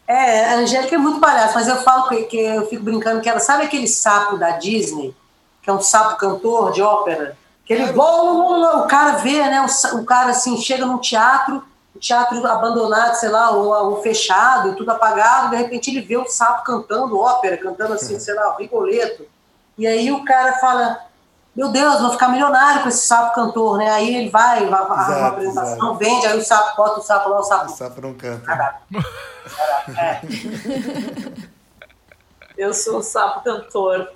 É, a Angélica é muito palhaça, mas eu falo que, que eu fico brincando que ela sabe aquele sapo da Disney, que é um sapo cantor de ópera, que ele o cara vê, né, o, o cara assim chega num teatro, o teatro abandonado, sei lá, ou, ou fechado, tudo apagado, de repente ele vê o sapo cantando ópera, cantando assim, sei lá, o Rigoletto. E aí o cara fala, meu Deus, vou ficar milionário com esse sapo cantor, né? Aí ele vai, vai arruma uma apresentação, exato. vende, aí o sapo bota o sapo lá, o O sapo sapo não canta. Eu sou o sapo cantor.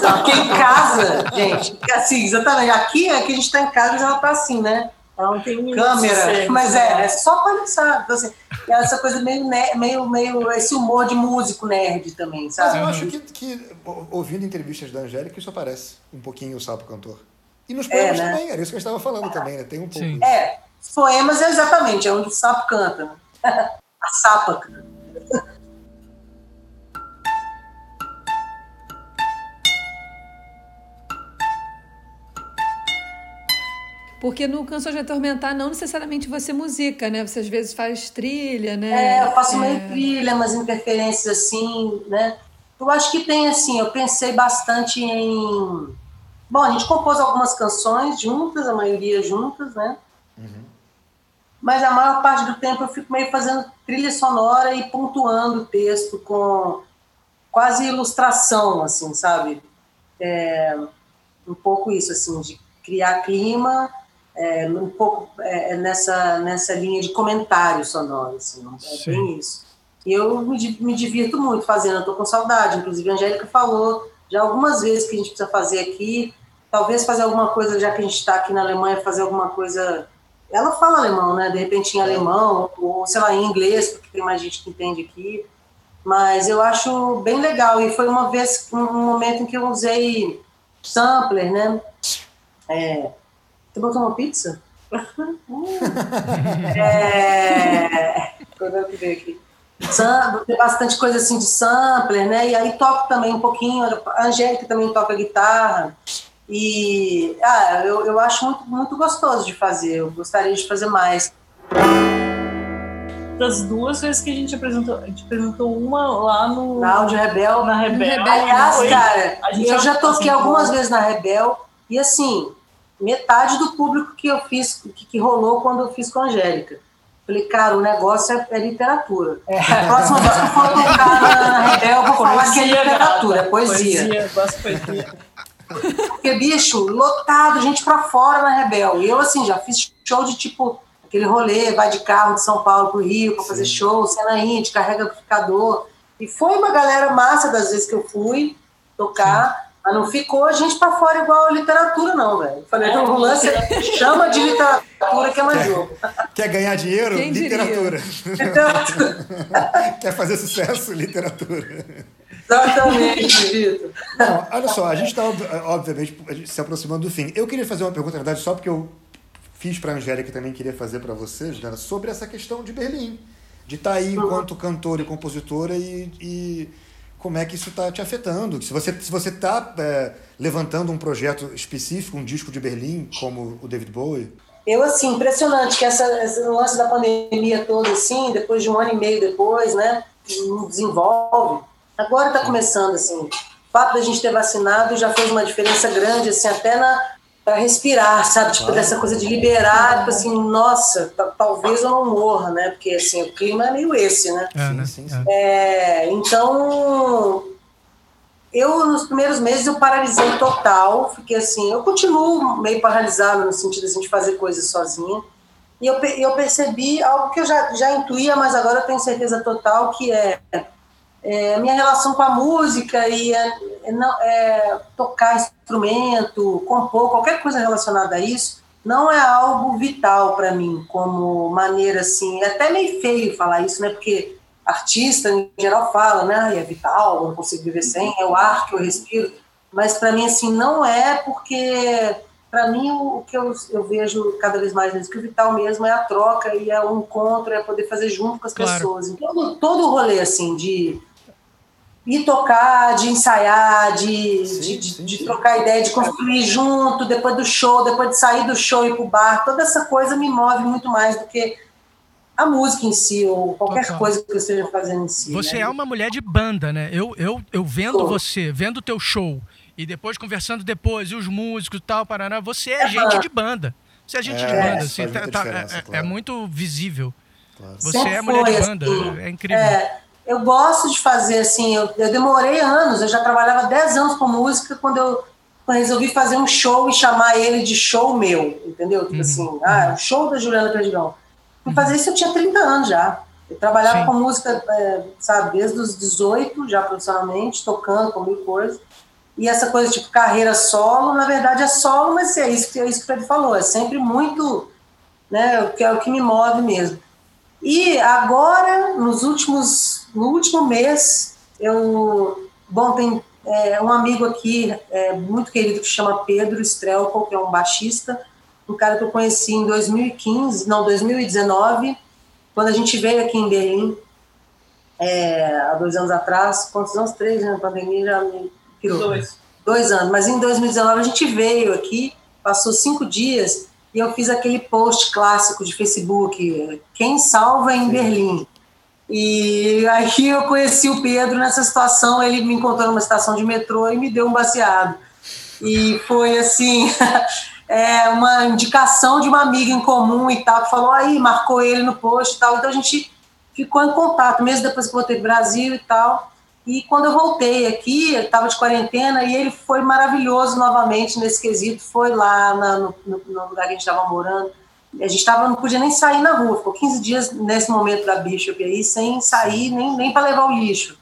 Porque em casa, gente, assim, exatamente, aqui é que a gente tá em casa, mas ela tá assim, né? Ela não tem Câmera, sossego, mas é, né? é só palhaçada. Então, assim, é essa coisa meio, meio, meio, esse humor de músico nerd também, Mas sabe? eu acho que, que, ouvindo entrevistas da Angélica, isso aparece um pouquinho o sapo cantor. E nos poemas né? também, era isso que eu estava falando também, né? Tem um pouco. Sim. É, os poemas é exatamente, é onde o sapo canta, né? A sapa canta. Porque no Canções de Atormentar não necessariamente você musica, né? Você às vezes faz trilha, né? É, eu faço meio É. trilha, umas interferências assim, né? Eu acho que tem assim, eu pensei bastante em. Bom, a gente compôs algumas canções juntas, a maioria juntas, né? Mas a maior parte do tempo eu fico meio fazendo trilha sonora e pontuando o texto com quase ilustração, assim, sabe? É, um pouco isso, assim, de criar clima, é, um pouco é, nessa, nessa linha de comentário sonoro, assim, é bem isso. E eu me, me divirto muito fazendo, eu tô com saudade. Inclusive, a Angélica falou já algumas vezes que a gente precisa fazer aqui. Talvez fazer alguma coisa, já que a gente está aqui na Alemanha, fazer alguma coisa. Ela fala alemão, né? De repente em alemão, ou sei lá, em inglês, porque tem mais gente que entende aqui. Mas eu acho bem legal. E foi uma vez, um momento em que eu usei sampler, né? É... Você botou uma pizza? é... Agora que veio aqui. Sam- Tem bastante coisa assim de sampler, né? E aí toco também um pouquinho. A Angélica também toca guitarra. E ah, eu, eu acho muito, muito gostoso de fazer. Eu gostaria de fazer mais. Das duas vezes que a gente apresentou, a gente apresentou uma lá no. Na Áudio Rebel. Na Rebel. Aliás, cara, eu já toquei algumas vezes na Rebel. E assim, metade do público que eu fiz, que, que rolou quando eu fiz com a Angélica. Falei, cara, o negócio é, é literatura. A próxima vez que eu for tocar na Rebel, eu vou falar que é literatura, é poesia. Poesia, gosto de poesia. Porque, bicho, lotado, gente pra fora na Rebel. E eu, assim, já fiz show de tipo, aquele rolê, vai de carro de São Paulo pro Rio pra fazer show, cena indie, carrega amplificador. E foi uma galera massa das vezes que eu fui tocar, mas não ficou a gente pra fora igual a literatura, não, velho. Falei, não, o lance é- chama de literatura que é mais jogo. Quer ganhar dinheiro? Quem literatura. Literatura. Quer fazer sucesso? Literatura. Exatamente, Vitor. Olha só, a gente está, obviamente, se aproximando do fim. Eu queria fazer uma pergunta, na verdade, só porque eu fiz para a Angélica e também queria fazer para você, Juliana, sobre essa questão de Berlim. De estar aí enquanto cantora e compositora e, e como é que isso está te afetando. Se você se você está levantando um projeto específico, um disco de Berlim, como o David Bowie, Eu, assim, impressionante que essa, esse lance da pandemia toda, assim, depois de um ano e meio depois, né, desenvolve. Agora está começando, assim, o fato da gente ter vacinado já fez uma diferença grande, assim, até na para respirar, sabe, tipo, Claro. dessa coisa de liberar, tipo assim, nossa, ta- talvez eu não morra, né, porque, assim, o clima é meio esse, né. É, Sim, né? sim, sim. É, então, eu nos primeiros meses eu paralisei total, fiquei assim, eu continuo meio paralisada no sentido assim, de fazer coisas sozinha. E eu, eu percebi algo que eu já, já intuía, mas agora eu tenho certeza total que é, é minha relação com a música e é, é não- é tocar instrumento, compor, qualquer coisa relacionada a isso, não é algo vital para mim, como maneira assim, é até meio feio falar isso, né? Porque artista em geral fala, né? "Ai, É vital, eu não consigo viver sem, é o ar que eu respiro. Mas para mim assim não é porque para mim o, que eu, eu vejo cada vez mais nisso que o vital mesmo é a troca e é o encontro, é poder fazer junto com as Claro. pessoas. Então todo, todo o rolê assim de ir tocar, de ensaiar, de, Sim, de, de- sim, de sim. trocar ideia, de construir junto, depois do show, depois de sair do show e ir pro bar, toda essa coisa me move muito mais do que a música em si, ou qualquer Total. coisa que eu esteja fazendo em si. Você né? é uma mulher de banda, né? Eu, eu, eu vendo Sou. você, vendo o teu show, e depois conversando depois, e os músicos e tal, Paraná, você é Aham. gente de banda. Você é gente É, de banda, assim, tá- tá- diferença, é- é, claro. muito visível. Claro. Você Sempre é mulher de foi, banda, assim. é incrível. É, eu gosto de fazer assim, eu, eu demorei anos, eu já trabalhava 10 anos com música quando eu resolvi fazer um show e chamar ele de show meu, entendeu? Uhum. Tipo assim, ah, o show da Juliana Perdigão. Fui fazer isso eu tinha 30 anos já. Eu trabalhava Sim. com música, é, sabe, desde os 18, já profissionalmente, tocando com mil coisas. E essa coisa tipo carreira solo, na verdade é solo, mas é isso que, é isso que o Fred falou, é sempre muito, né, o que é o que me move mesmo. E agora, nos últimos, no último mês, eu, bom, tem é, um amigo aqui é, muito querido que chama Pedro Strelko, que é um baixista, um cara que eu conheci em 2015, não, 2019, quando a gente veio aqui em Berlim, é, há dois anos atrás, quantos anos? Três, né? A pandemia já me pirou Dois. dois anos, mas em 2019 a gente veio aqui, passou cinco dias e eu fiz aquele post clássico de Facebook, quem salva em Berlim. E aí eu conheci o Pedro nessa situação, ele me encontrou numa estação de metrô e me deu um baseado. E foi assim, é, uma indicação de uma amiga em comum e tal, que falou aí, marcou ele no post e tal, então a gente ficou em contato, mesmo depois que eu voltei para o Brasil e tal. E quando eu voltei aqui, eu estava de quarentena e ele foi maravilhoso novamente nesse quesito. Foi lá na- no, no- lugar que a gente estava morando, A gente tava, não podia nem sair na rua, ficou 15 dias nesse momento da Bishop aí, sem sair nem, nem para levar o lixo.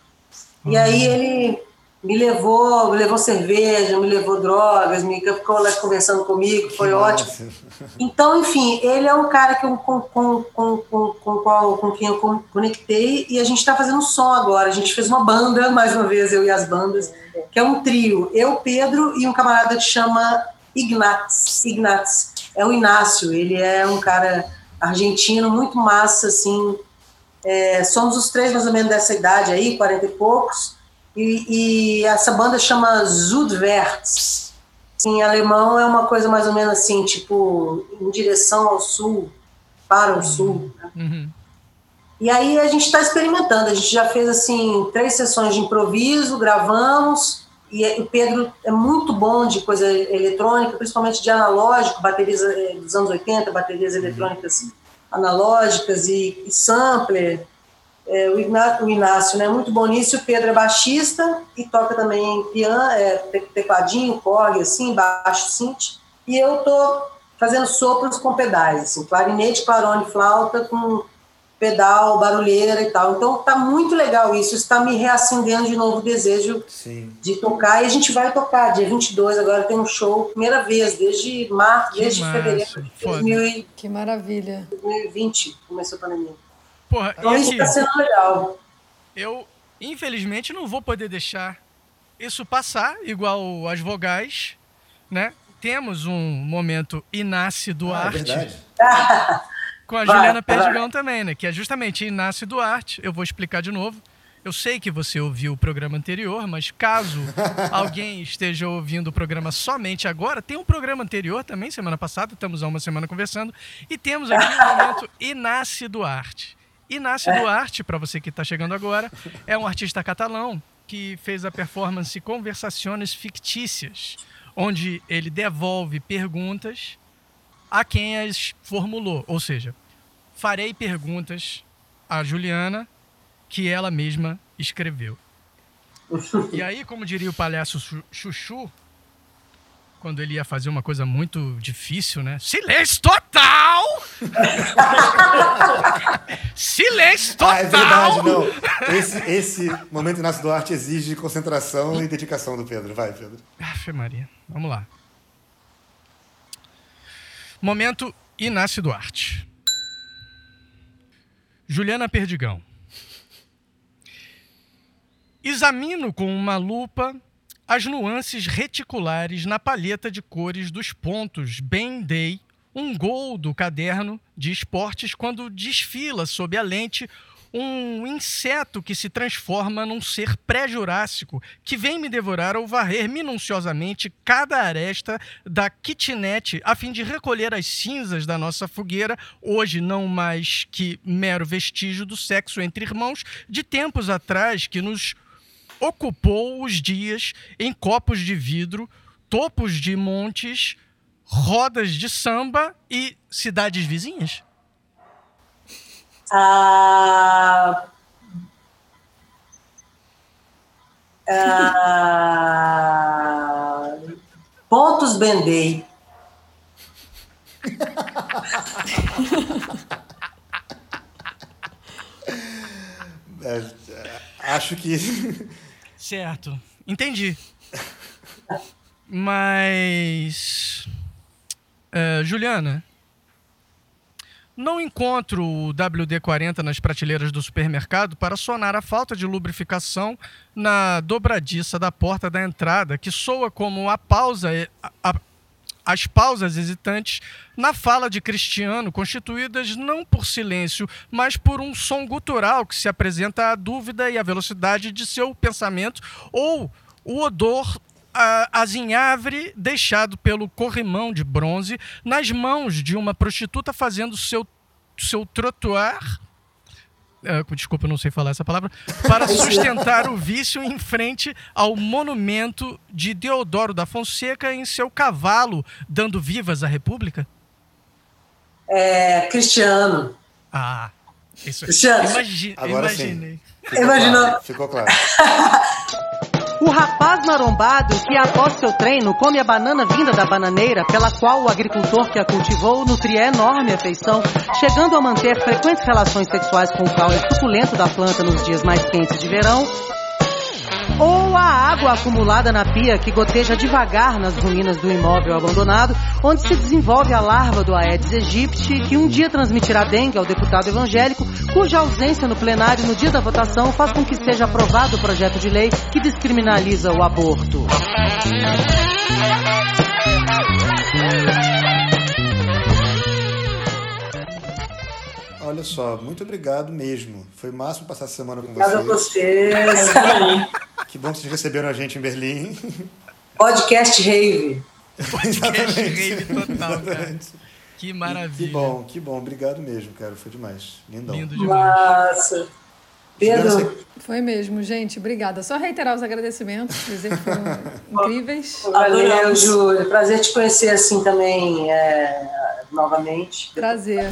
E aí ele me levou, me levou cerveja, me levou drogas, me ficou lá conversando comigo, foi ótimo. Então, enfim, ele é um cara que eu, com, com, com, com, com, qual, com quem eu con- conectei e a gente está fazendo som agora. A gente fez uma banda, mais uma vez, eu e as bandas, que é um trio. Eu, Pedro e um camarada que chama Ignatz. Ignatz. É o Inácio, ele é um cara argentino, muito massa, assim. É, somos os três mais ou menos dessa idade aí, 40 e poucos. E, e essa banda chama Südwärts. Em alemão é uma coisa mais ou menos assim, tipo, em direção ao sul, para o sul. né? Uhum. E aí a gente está experimentando. A gente já fez assim três sessões de improviso, gravamos. E o Pedro é muito bom de coisa eletrônica, principalmente de analógico, baterias eh, dos anos 80, baterias eletrônicas analógicas e, e sampler. É, o, Igná- o Inácio né, é muito bom nisso. O Pedro é baixista e toca também piano, é, te- tecladinho, corgue, assim, baixo synth. E eu tô fazendo sopros com pedais, assim, clarinete, clarone, flauta com pedal, barulheira e tal. Então tá muito legal isso, está me reacendendo de novo o desejo Sim. de tocar e a gente vai tocar dia 22, agora tem um show, primeira vez, desde março, desde massa, fevereiro de foda. 2000 Que maravilha. 2020 começou a pandemia. Porra, Então e isso aqui, tá sendo legal. eu infelizmente não vou poder deixar isso passar, igual as vogais, né? Temos um momento Inácio Ah, é Duarte. Com a Vai, Juliana. Perdigão também, né? Que é justamente Inácio Duarte. Eu vou explicar de novo. Eu sei que você ouviu o programa anterior, mas caso alguém esteja ouvindo o programa somente agora, tem um programa anterior também, semana passada, estamos há uma semana conversando, e temos aqui o momento Inácio Duarte. Inácio Duarte, para você que está chegando agora, é um artista catalão que fez a performance Conversações Fictícias, onde ele devolve perguntas a quem as formulou. Ou seja, farei perguntas à Juliana que ela mesma escreveu. E aí, como diria o palhaço Chu- Chuchu, quando ele ia fazer uma coisa muito difícil, né? Silêncio total! Silêncio total! Ah, é verdade, não. Esse, esse momento Inácio Duarte exige concentração e dedicação do Pedro. Vai, Pedro. Afe Maria. Vamos lá. Momento Inácio Duarte. Juliana Perdigão. Examino com uma lupa as nuances reticulares na palheta de cores dos pontos bem dei um gol do caderno de esportes quando desfila sob a lente um inseto que se transforma num ser pré-jurássico que vem me devorar ao varrer minuciosamente cada aresta da kitnet a fim de recolher as cinzas da nossa fogueira, hoje não mais que mero vestígio do sexo entre irmãos de tempos atrás que nos ocupou os dias em copos de vidro, topos de montes, rodas de samba e cidades vizinhas? Ah, ah, pontos Bendei. É, acho que. Certo, entendi. Mas. É, Juliana, não encontro o WD-40 nas prateleiras do supermercado para sonar a falta de lubrificação na dobradiça da porta da entrada, que soa como a pausa, a- as pausas hesitantes na fala de Cristiano, constituídas não por silêncio, mas por um som gutural que se apresenta à dúvida e à velocidade de seu pensamento, ou o odor a- azinhavre deixado pelo corrimão de bronze nas mãos de uma prostituta fazendo seu, seu trotuar. eh, desculpa, eu não sei falar essa palavra. Para sustentar o vício em frente ao monumento de Deodoro da Fonseca em seu cavalo, dando vivas à República? É, Cristiano. Ah, isso Cristiano. Imagi Agora sim. imaginei. Ficou Imaginou. claro, ficou claro. O rapaz marombado que após seu treino come a banana vinda da bananeira, pela qual o agricultor que a cultivou nutria enorme afeição, chegando a manter frequentes relações sexuais com o caule suculento da planta nos dias mais quentes de verão, ou a água acumulada na pia que goteja devagar nas ruínas do imóvel abandonado, onde se desenvolve a larva do Aedes aegypti, que um dia transmitirá dengue ao deputado evangélico, cuja ausência no plenário no dia da votação faz com que seja aprovado o projeto de lei que descriminaliza o aborto. Olha só, muito obrigado mesmo. Foi o máximo passar essa semana com Obrigada a vocês. Que bom que vocês receberam a gente em Berlim. Podcast Rave. Podcast rave total, cara. Exatamente. Que Que maravilha. bom, que bom. Obrigado mesmo, cara. Foi demais. Lindão. Lindo demais. Massa. Pedro, Foi mesmo, gente. Obrigada. Só reiterar os agradecimentos, dizer que foram incríveis. valeu. Júlio. Prazer te conhecer assim também é, novamente. Prazer.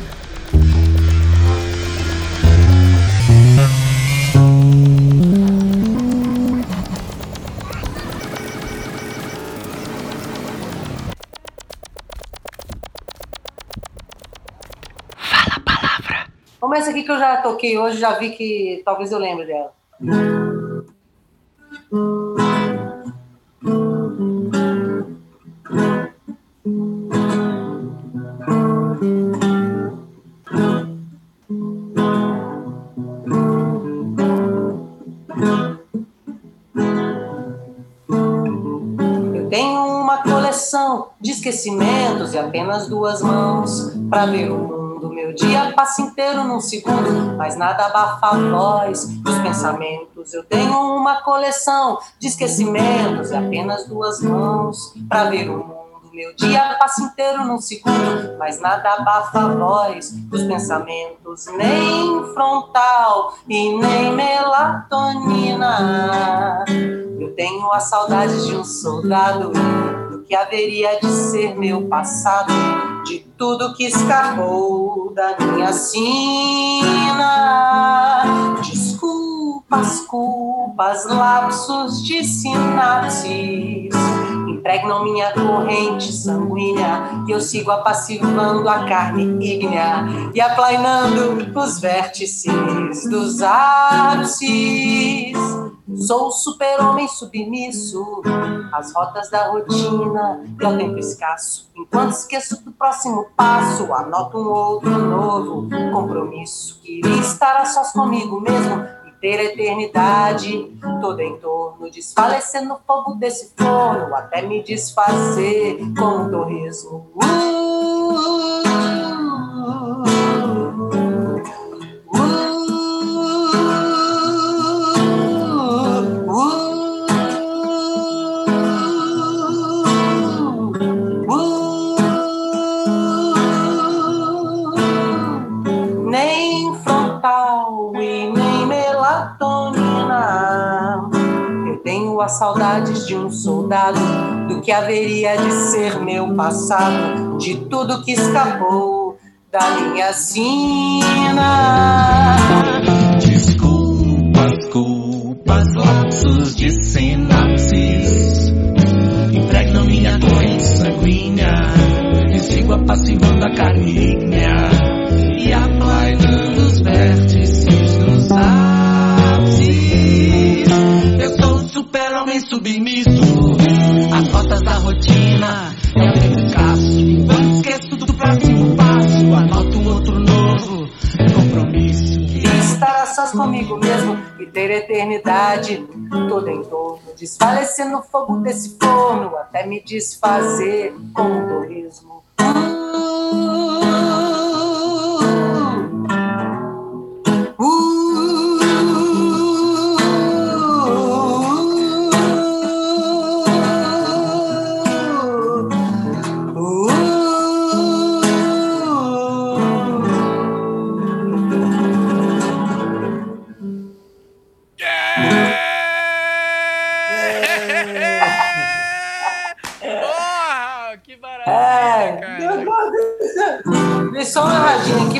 Essa aqui que eu já toquei hoje, já vi que talvez eu lembre dela. De esquecimentos e apenas duas mãos para ver o. Meu dia passa inteiro num segundo, mas nada abafa a voz dos pensamentos. Eu tenho uma coleção de esquecimentos e apenas duas mãos para ver o mundo. Meu dia passa inteiro num segundo, mas nada abafa a voz dos pensamentos, nem frontal e nem melatonina. Eu tenho a saudade de um soldado do que haveria de ser meu passado, de tudo que escapou da minha sina. Desculpas, culpas, lapsos de sinapses impregnam minha corrente sanguínea e eu sigo apassivando a carne ígnea e aplainando os vértices dos ápices. Sou super-homem submisso às rotas da rotina e ao tempo escasso. Enquanto esqueço do próximo passo, anoto um outro novo compromisso. Queria estar a sós comigo mesmo e ter a eternidade toda em torno, desfalecer no fogo desse forno, até me desfazer com um torresmo. Nem saudades de um soldado, do que haveria de ser meu passado, de tudo que escapou da minha sina. Desculpas, culpas, lapsos de sinapses. Impregnam minha corrente sanguínea E sigo apassivando a carne E aplainando os vértices dos ápices submisso Às rotas da rotina É o tempo escasso Enquanto esqueço do próximo passo Anoto um outro novo compromisso estar sós comigo mesmo e ter eternidade toda em torno. Desfalecer no fogo desse forno até me desfazer com um torresmo. Porra!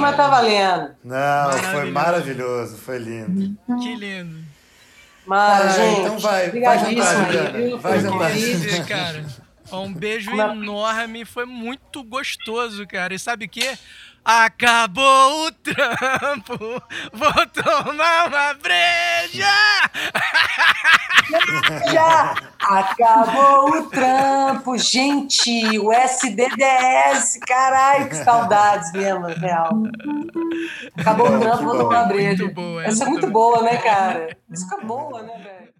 Mas tá valendo. Não, foi Maravilhoso. foi lindo. Que lindo. Mas, Ah, gente, então vai, vai jantar, aí, Juliana. Vai Foi jantar. incrível. Dizer, cara, um beijo Uma- enorme, foi muito gostoso, cara. E sabe o quê? Acabou o trampo, vou tomar uma breja! Já acabou o trampo, gente. O SDDS, caralho, que saudades mesmo, real. Acabou o trampo, vou tomar breja. Muito boa, Essa é muito muito boa, né, cara? Música boa, né, velho?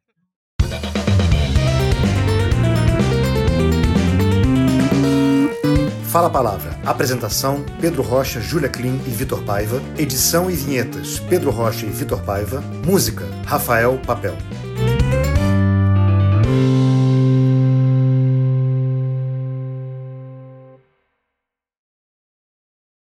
Fala a Palavra. Apresentação: Pedro Rocha, Júlia Klim e Vitor Paiva. Edição e vinhetas: Pedro Rocha e Vitor Paiva. Música: Rafael Papel.